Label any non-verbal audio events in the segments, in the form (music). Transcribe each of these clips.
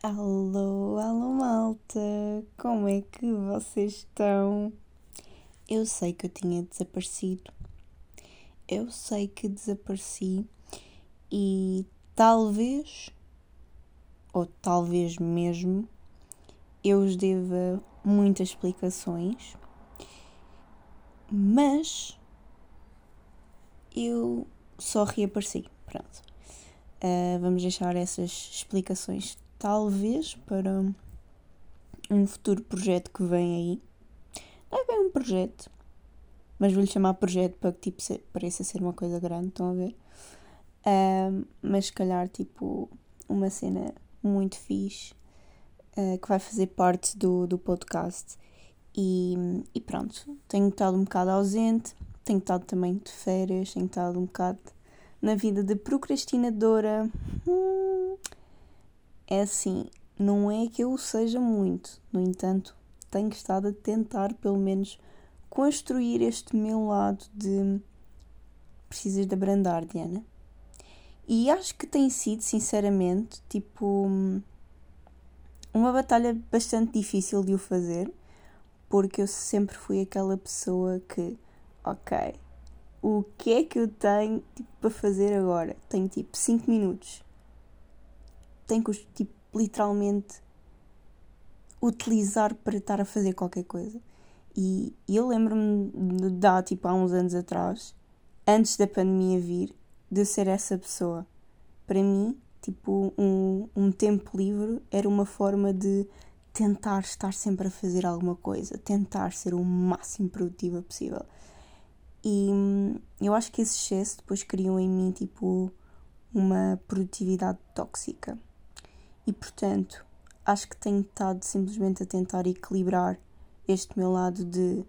Alô, alô malta, como é que vocês estão? Eu sei que eu tinha desaparecido, eu sei que desapareci e talvez, ou talvez mesmo, eu os deva muitas explicações, mas eu só reapareci, pronto. Uh, vamos deixar essas explicações talvez para um futuro projeto que vem aí. Não é bem um projeto, mas vou-lhe chamar projeto para que tipo, se, pareça ser uma coisa grande, estão a ver? Uh, mas se calhar tipo uma cena muito fixe uh, que vai fazer parte do, do podcast. E, e pronto, tenho estado um bocado ausente, tenho estado também de férias, tenho estado um bocado na vida de procrastinadora. Hum, é assim, não é que eu seja muito, no entanto, tenho estado a tentar pelo menos construir este meu lado de precisas de abrandar, Diana. E acho que tem sido, sinceramente, tipo uma batalha bastante difícil de o fazer, porque eu sempre fui aquela pessoa que, ok, o que é que eu tenho tipo, para fazer agora? Tenho tipo 5 minutos tem que tipo, literalmente utilizar para estar a fazer qualquer coisa. E eu lembro-me de há, tipo, há uns anos atrás, antes da pandemia vir, de ser essa pessoa. Para mim, tipo, um, um tempo livre era uma forma de tentar estar sempre a fazer alguma coisa, tentar ser o máximo produtiva possível. E hum, eu acho que esse excesso depois criou em mim, tipo, uma produtividade tóxica. E portanto, acho que tenho estado simplesmente a tentar equilibrar este meu lado de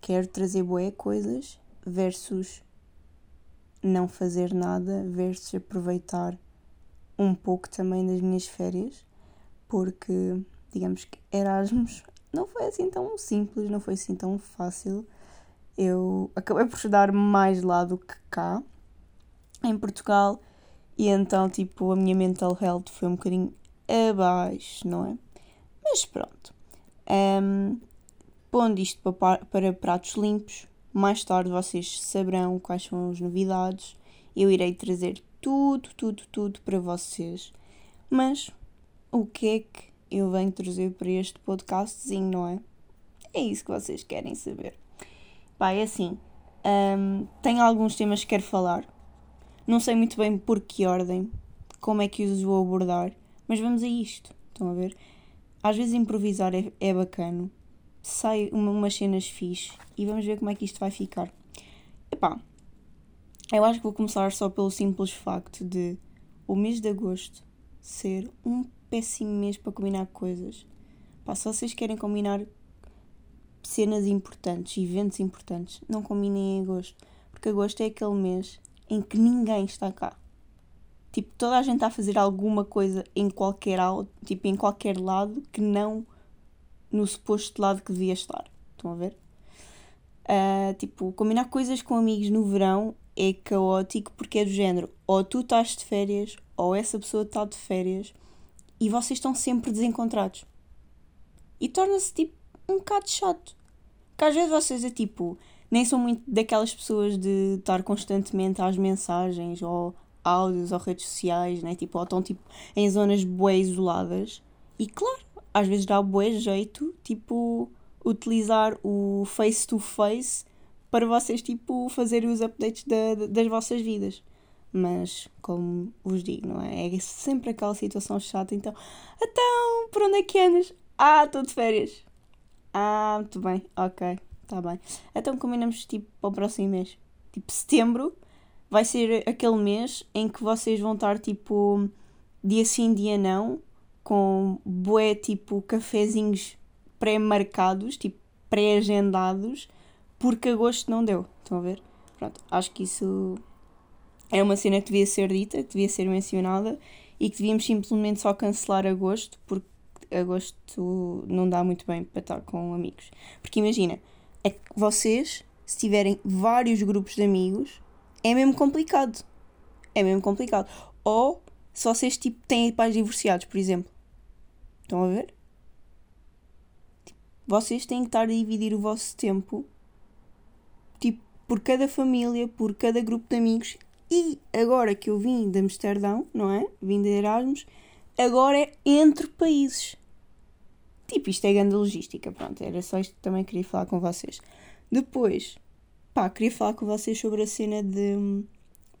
quero trazer boé coisas versus não fazer nada versus aproveitar um pouco também das minhas férias, porque digamos que Erasmus (laughs) não foi assim tão simples, não foi assim tão fácil. Eu acabei por estudar mais lá do que cá, em Portugal, e então, tipo, a minha mental health foi um bocadinho abaixo, não é? Mas pronto. Um, pondo isto para, para pratos limpos, mais tarde vocês saberão quais são as novidades. Eu irei trazer tudo, tudo, tudo para vocês. Mas o que é que eu venho trazer para este podcastzinho, não é? É isso que vocês querem saber. Vai, é assim. Um, tenho alguns temas que quero falar. Não sei muito bem por que ordem, como é que os vou abordar, mas vamos a isto. Estão a ver? Às vezes improvisar é, é bacana, sai uma, umas cenas fixe e vamos ver como é que isto vai ficar. Epá, eu acho que vou começar só pelo simples facto de o mês de agosto ser um péssimo mês para combinar coisas. Pá, se vocês querem combinar cenas importantes, eventos importantes, não combinem em agosto. Porque agosto é aquele mês em que ninguém está cá. Tipo, toda a gente está a fazer alguma coisa em qualquer, tipo, em qualquer lado que não no suposto lado que devia estar. Estão a ver? Uh, tipo, combinar coisas com amigos no verão é caótico porque é do género ou tu estás de férias ou essa pessoa está de férias e vocês estão sempre desencontrados. E torna-se tipo um bocado chato. Porque às vezes vocês é tipo, nem sou muito daquelas pessoas de estar constantemente às mensagens ou áudios ou redes sociais, né? Tipo, ou estão tipo, em zonas bué isoladas. E claro, às vezes dá bué jeito, tipo, utilizar o face-to-face para vocês, tipo, fazerem os updates da, das vossas vidas. Mas, como vos digo, não é? É sempre aquela situação chata. Então, então, por onde é que andas? Ah, estou de férias. Ah, muito bem, ok. Tá bem. Então combinamos tipo para o próximo mês. Tipo, setembro vai ser aquele mês em que vocês vão estar tipo dia sim, dia não, com bué tipo cafezinhos pré-marcados, tipo pré-agendados, porque agosto não deu. Estão a ver? Pronto, acho que isso é uma cena que devia ser dita, que devia ser mencionada e que devíamos simplesmente só cancelar agosto, porque agosto não dá muito bem para estar com amigos. Porque imagina, vocês, se tiverem vários grupos de amigos, é mesmo complicado. É mesmo complicado. Ou se vocês tipo, têm pais divorciados, por exemplo. Estão a ver? Tipo, vocês têm que estar a dividir o vosso tempo tipo, por cada família, por cada grupo de amigos. E agora que eu vim de Amsterdão, não é? Vim de Erasmus, agora é entre países. Tipo, isto é grande logística, pronto, era só isto que também queria falar com vocês. Depois, pá, queria falar com vocês sobre a cena de hum,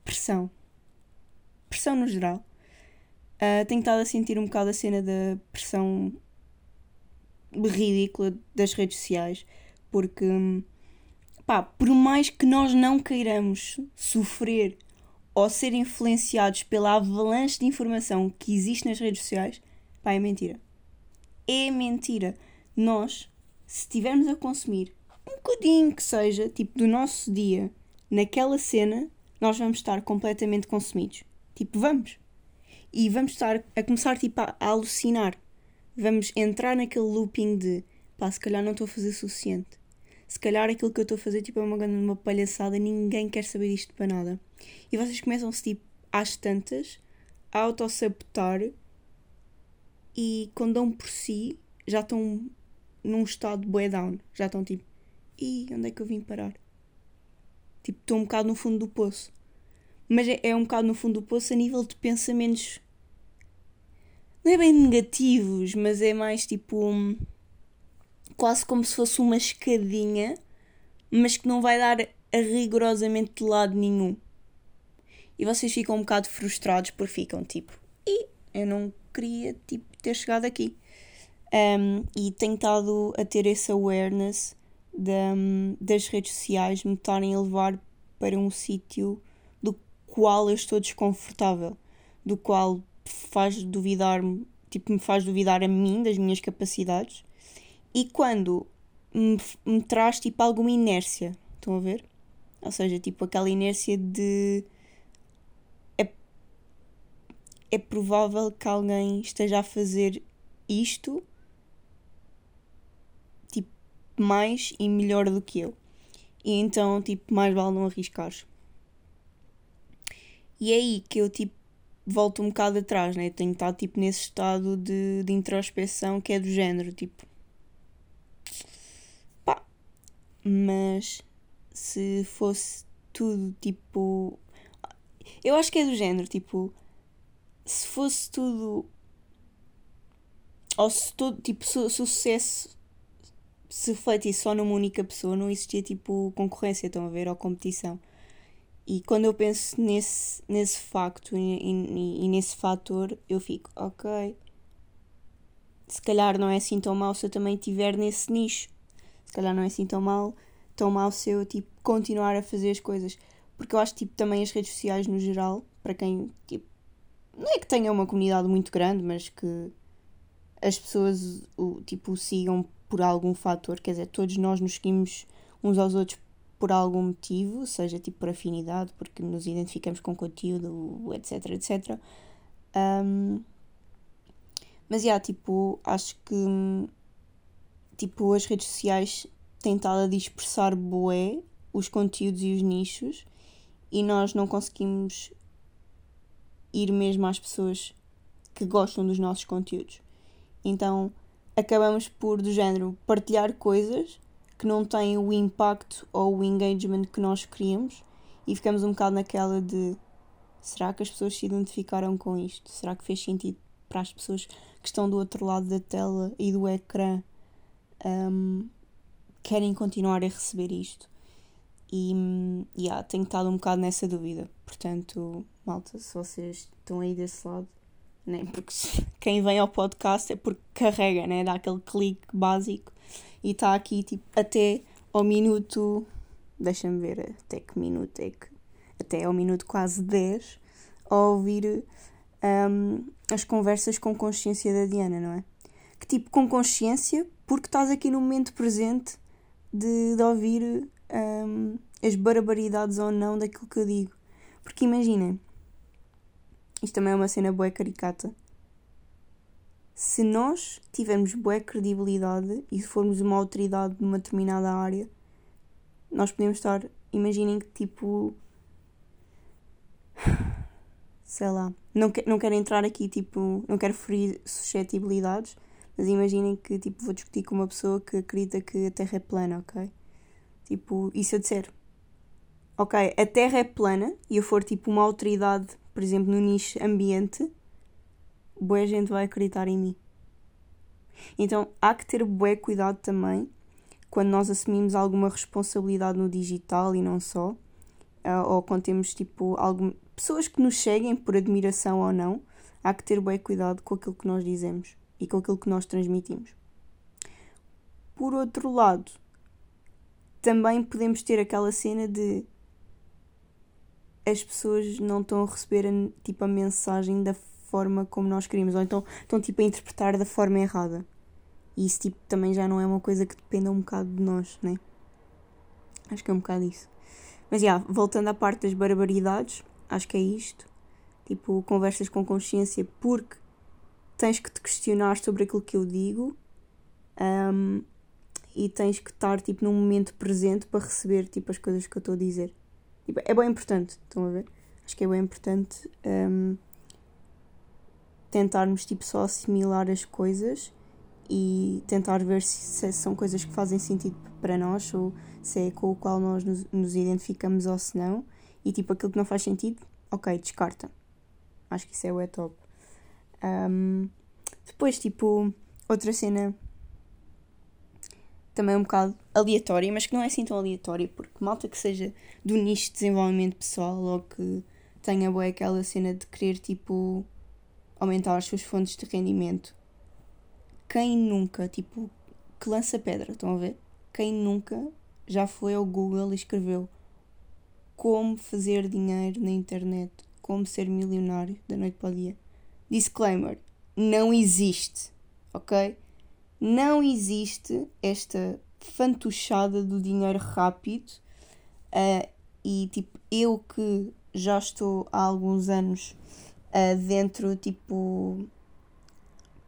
pressão. Pressão no geral. Uh, tenho estado a sentir um bocado a cena da pressão ridícula das redes sociais, porque, hum, pá, por mais que nós não queiramos sofrer ou ser influenciados pela avalanche de informação que existe nas redes sociais, pá, é mentira é mentira. Nós, se estivermos a consumir um bocadinho que seja, tipo, do nosso dia, naquela cena, nós vamos estar completamente consumidos. Tipo, vamos. E vamos estar a começar, tipo, a, alucinar. Vamos entrar naquele looping de, pá, se calhar não estou a fazer o suficiente. Se calhar aquilo que eu estou a fazer, tipo, é uma uma palhaçada, ninguém quer saber disto para nada. E vocês começam-se, tipo, às tantas, a autossabotar e quando dão por si já estão num estado bué down. Já estão tipo, e onde é que eu vim parar? Tipo, estou um bocado no fundo do poço. Mas é, é um bocado no fundo do poço a nível de pensamentos. Não é bem negativos, mas é mais tipo. Um, quase como se fosse uma escadinha, mas que não vai dar a rigorosamente de lado nenhum. E vocês ficam um bocado frustrados porque ficam tipo, e eu não queria tipo, ter chegado aqui. Um, e tenho estado a ter esse awareness de, um, das redes sociais me estarem a levar para um sítio do qual eu estou desconfortável, do qual faz duvidar tipo, me faz duvidar a mim, das minhas capacidades, e quando me, me traz tipo alguma inércia, estão a ver? Ou seja, tipo aquela inércia de é provável que alguém esteja a fazer isto tipo mais e melhor do que eu. E então, tipo, mais vale não arriscar. E é aí que eu tipo volto um bocado atrás, né? Tenho estado tipo nesse estado de, de introspeção que é do género, tipo. Pá. Mas se fosse tudo tipo. Eu acho que é do género, tipo fosse tudo. Ou se todo. Tipo, o sucesso se refletisse só numa única pessoa, não existia tipo concorrência, estão a ver? Ou competição. E quando eu penso nesse, nesse facto e, e, e nesse fator, eu fico, ok. Se calhar não é assim tão mal se eu também estiver nesse nicho. Se calhar não é assim tão mal, tão mal se eu tipo, continuar a fazer as coisas. Porque eu acho tipo, também as redes sociais no geral, para quem tipo, não é que tenha uma comunidade muito grande, mas que as pessoas o, tipo, o sigam por algum fator, quer dizer, todos nós nos seguimos uns aos outros por algum motivo, seja tipo por afinidade, porque nos identificamos com conteúdo, etc, etc. Um, mas, yeah, tipo, acho que tipo, as redes sociais têm estado a dispersar bué os conteúdos e os nichos e nós não conseguimos ir mesmo às pessoas que gostam dos nossos conteúdos. Então acabamos por, do género, partilhar coisas que não têm o impacto ou o engagement que nós queríamos e ficamos um bocado naquela de será que as pessoas se identificaram com isto? Será que fez sentido para as pessoas que estão do outro lado da tela e do ecrã um, querem continuar a receber isto? E yeah, tenho estado um bocado nessa dúvida. Portanto, malta, se vocês estão aí desse lado, né? porque (laughs) quem vem ao podcast é porque carrega, né? dá aquele clique básico e está aqui tipo, até ao minuto. Deixa-me ver até que minuto é que. Até ao minuto quase 10 a ouvir um, as conversas com consciência da Diana, não é? Que tipo, com consciência, porque estás aqui no momento presente de, de ouvir um, as barbaridades ou não daquilo que eu digo. Porque imaginem, isto também é uma cena boa caricata. Se nós tivermos boa credibilidade e formos uma autoridade numa determinada área, nós podemos estar. Imaginem que tipo. (sighs) Sei lá. Não, que, não quero entrar aqui, tipo. Não quero ferir suscetibilidades, Mas imaginem que tipo, vou discutir com uma pessoa que acredita que a Terra é plana, ok? Tipo, e se eu disser, ok, a Terra é plana e eu for tipo uma autoridade, por exemplo, no nicho ambiente, boa gente vai acreditar em mim. Então há que ter bué cuidado também quando nós assumimos alguma responsabilidade no digital e não só, uh, ou quando temos tipo algum, pessoas que nos seguem por admiração ou não, há que ter bué cuidado com aquilo que nós dizemos e com aquilo que nós transmitimos. Por outro lado, também podemos ter aquela cena de as pessoas não estão a receber a, tipo, a mensagem da forma como nós queríamos, ou então estão tipo a interpretar da forma errada. E isso tipo também já não é uma coisa que dependa um bocado de nós, né? Acho que é um bocado isso. Mas já, yeah, voltando à parte das barbaridades, acho que é isto. Tipo, conversas com consciência porque tens que te questionar sobre aquilo que eu digo um, e tens que estar tipo num momento presente para receber tipo as coisas que eu estou a dizer. É bem importante, estão a ver? Acho que é bem importante. Um, tentarmos tipo só assimilar as coisas e tentar ver se, são coisas que fazem sentido para nós ou se é com o qual nós nos, nos identificamos ou se não e tipo aquilo que não faz sentido ok, descarta acho que isso é o é top um, depois tipo outra cena também um bocado aleatória, mas que não é assim tão aleatória, porque malta que seja do nicho de desenvolvimento pessoal ou que tenha boa aquela cena de querer tipo aumentar as suas fontes de rendimento. Quem nunca, tipo, que lança pedra, estão a ver? Quem nunca já foi ao Google e escreveu como fazer dinheiro na internet, como ser milionário da noite para o dia. Disclaimer: não existe, ok? Não existe esta fantochada do dinheiro rápido uh, e tipo, eu que já estou há alguns anos uh, dentro, tipo,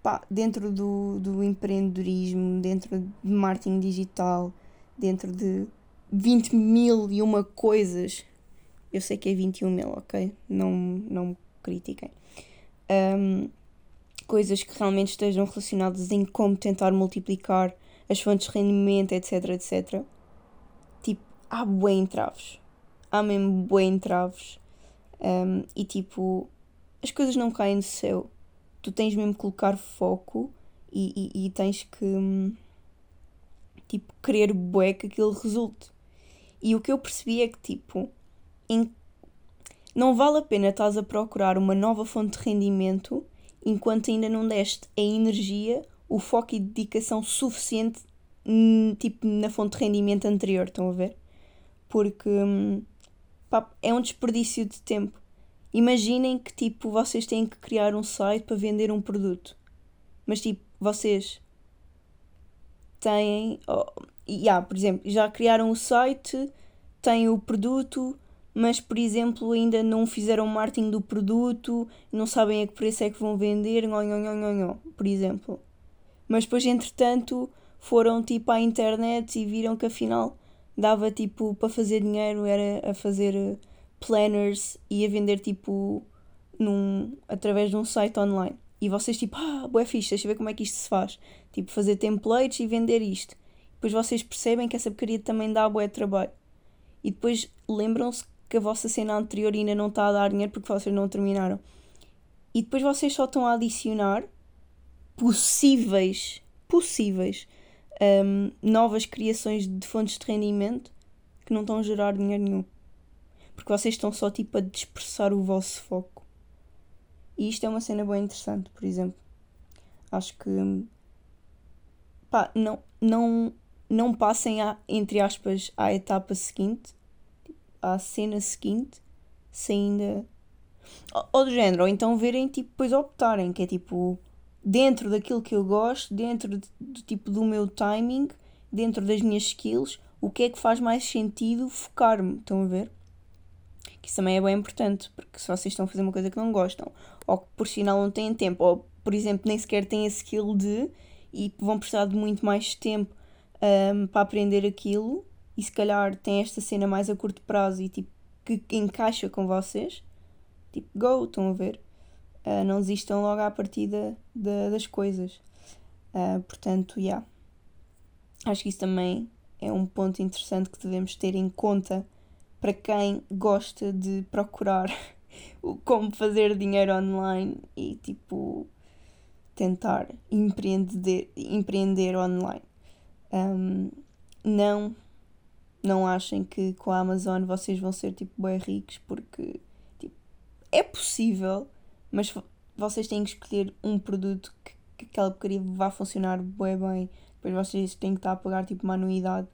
pá, dentro do, do empreendedorismo, dentro de marketing digital, dentro de 20 mil e uma coisas. Eu sei que é 21 mil, ok? Não, não me critiquem. Um, coisas que realmente estejam relacionadas em como tentar multiplicar as fontes de rendimento, etc, etc. Tipo, há bué entraves. Há mesmo bué entraves. Um, e tipo, as coisas não caem do céu. Tu tens mesmo que colocar foco e, e, e tens que hum, tipo querer bué que aquilo resulte. E o que eu percebi é que tipo em... não vale a pena estás a procurar uma nova fonte de rendimento enquanto ainda não deste a energia, o foco e dedicação suficiente hum, tipo na fonte de rendimento anterior, estão a ver? Porque hum, pá, é um desperdício de tempo. Imaginem que tipo vocês têm que criar um site para vender um produto. Mas tipo, vocês têm. Oh, yeah, por exemplo, já criaram o site, têm o produto, mas por exemplo ainda não fizeram marketing do produto, não sabem a que preço é que vão vender, nho, nho, nho, nho, por exemplo. Mas depois, entretanto, foram tipo à internet e viram que afinal dava tipo para fazer dinheiro, era a fazer planners e a vender tipo num, através de um site online. E vocês tipo, ah, boé fixe, deixa eu ver como é que isto se faz. Tipo, fazer templates e vender isto. Depois vocês percebem que essa porcaria também dá bué trabalho. E depois lembram-se que a vossa cena anterior ainda não está a dar dinheiro porque vocês não terminaram. E depois vocês só estão a adicionar possíveis, possíveis um, novas criações de fontes de rendimento que não estão a gerar dinheiro nenhum porque vocês estão só tipo a dispersar o vosso foco. E isto é uma cena bem interessante, por exemplo. Acho que pá, não, não, não passem a, entre aspas à etapa seguinte, à cena seguinte, se ainda. Ou do género, ou então verem tipo depois optarem, que é tipo dentro daquilo que eu gosto, dentro de, de, tipo do meu timing, dentro das minhas skills, o que é que faz mais sentido focar-me, estão a ver? que isso também é bem importante, porque se vocês estão a fazer uma coisa que não gostam, ou que por sinal não têm tempo, ou por exemplo nem sequer têm a skill de e vão precisar de muito mais tempo um, para aprender aquilo, e se calhar têm esta cena mais a curto prazo e tipo que encaixa com vocês, tipo go, estão a ver? Uh, não desistam logo à partida de, das coisas. Uh, portanto, já. Yeah. Acho que isso também é um ponto interessante que devemos ter em conta para quem gosta de procurar (laughs) como fazer dinheiro online e tipo tentar empreender, empreender online. Um, não, não achem que com a Amazon vocês vão ser tipo bem ricos porque tipo, é possível, mas vocês têm que escolher um produto que, que aquela porcaria vá funcionar bem bem. Depois vocês têm que estar a pagar tipo uma anuidade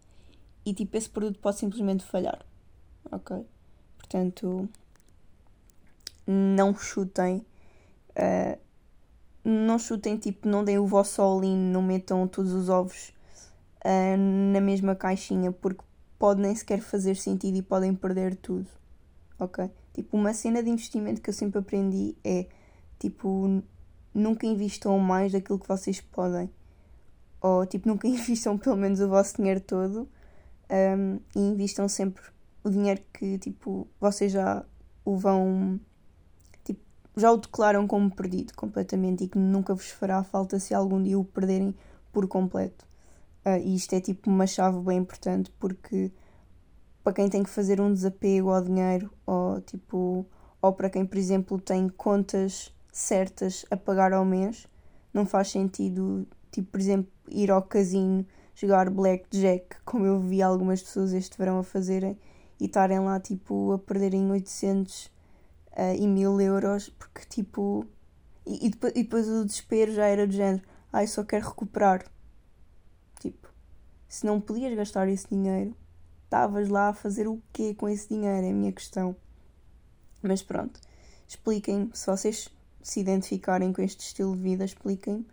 e tipo esse produto pode simplesmente falhar. Ok? Portanto, não chutem. Uh, não chutem, tipo, não deem o vosso all-in, não metam todos os ovos uh, na mesma caixinha, porque pode nem sequer fazer sentido e podem perder tudo. Ok? Tipo, uma cena de investimento que eu sempre aprendi é, tipo, nunca invistam mais daquilo que vocês podem. Ou, tipo, nunca (laughs) invistam pelo menos o vosso dinheiro todo um, e invistam sempre o dinheiro que, tipo, vocês já o vão já o declaram como perdido completamente e que nunca vos fará falta se algum dia o perderem por completo. Uh, e isto é tipo uma chave bem importante porque para quem tem que fazer um desapego ao dinheiro ou tipo ou para quem por exemplo tem contas certas a pagar ao mês não faz sentido tipo por exemplo ir ao casino jogar blackjack como eu vi algumas pessoas este verão a fazerem e estarem lá tipo a perderem 800 uh, e mil euros, porque tipo. E, e, depois, e depois o desespero já era do género, ai, ah, só quero recuperar. Se não podias gastar esse dinheiro, estavas lá a fazer o quê com esse dinheiro? É a minha questão. Mas pronto, expliquem se vocês se identificarem com este estilo de vida, expliquem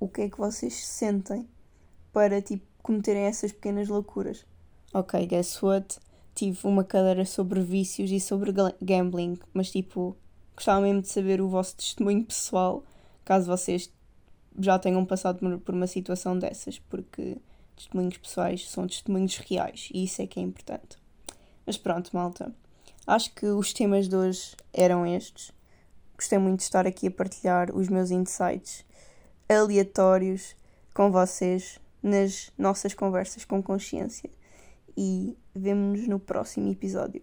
o que é que vocês sentem para tipo cometerem essas pequenas loucuras. Ok, guess what? tive uma cadeira sobre vícios e sobre gambling, mas tipo, gostava mesmo de saber o vosso testemunho pessoal, caso vocês já tenham passado por uma situação dessas, porque testemunhos pessoais são testemunhos reais e isso é que é importante. Mas pronto, malta. Acho que os temas de hoje eram estes. Gostei muito de estar aqui a partilhar os meus insights aleatórios com vocês nas nossas conversas com consciência e vemo-nos no próximo episódio.